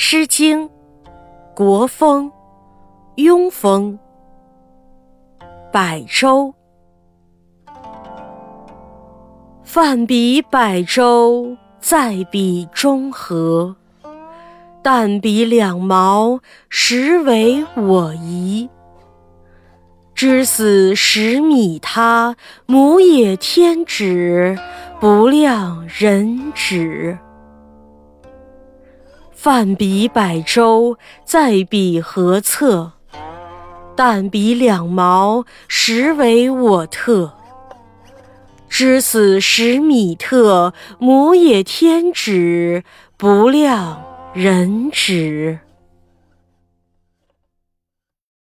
诗经·国风·庸风·百舟。泛彼百舟，在彼中河。旦彼两毛，实为我宜。知死使米他，母也天子，不量人止。泛彼百舟，在彼何侧。但彼两毛，实为我特。知此十米特，母也天止，不量人止。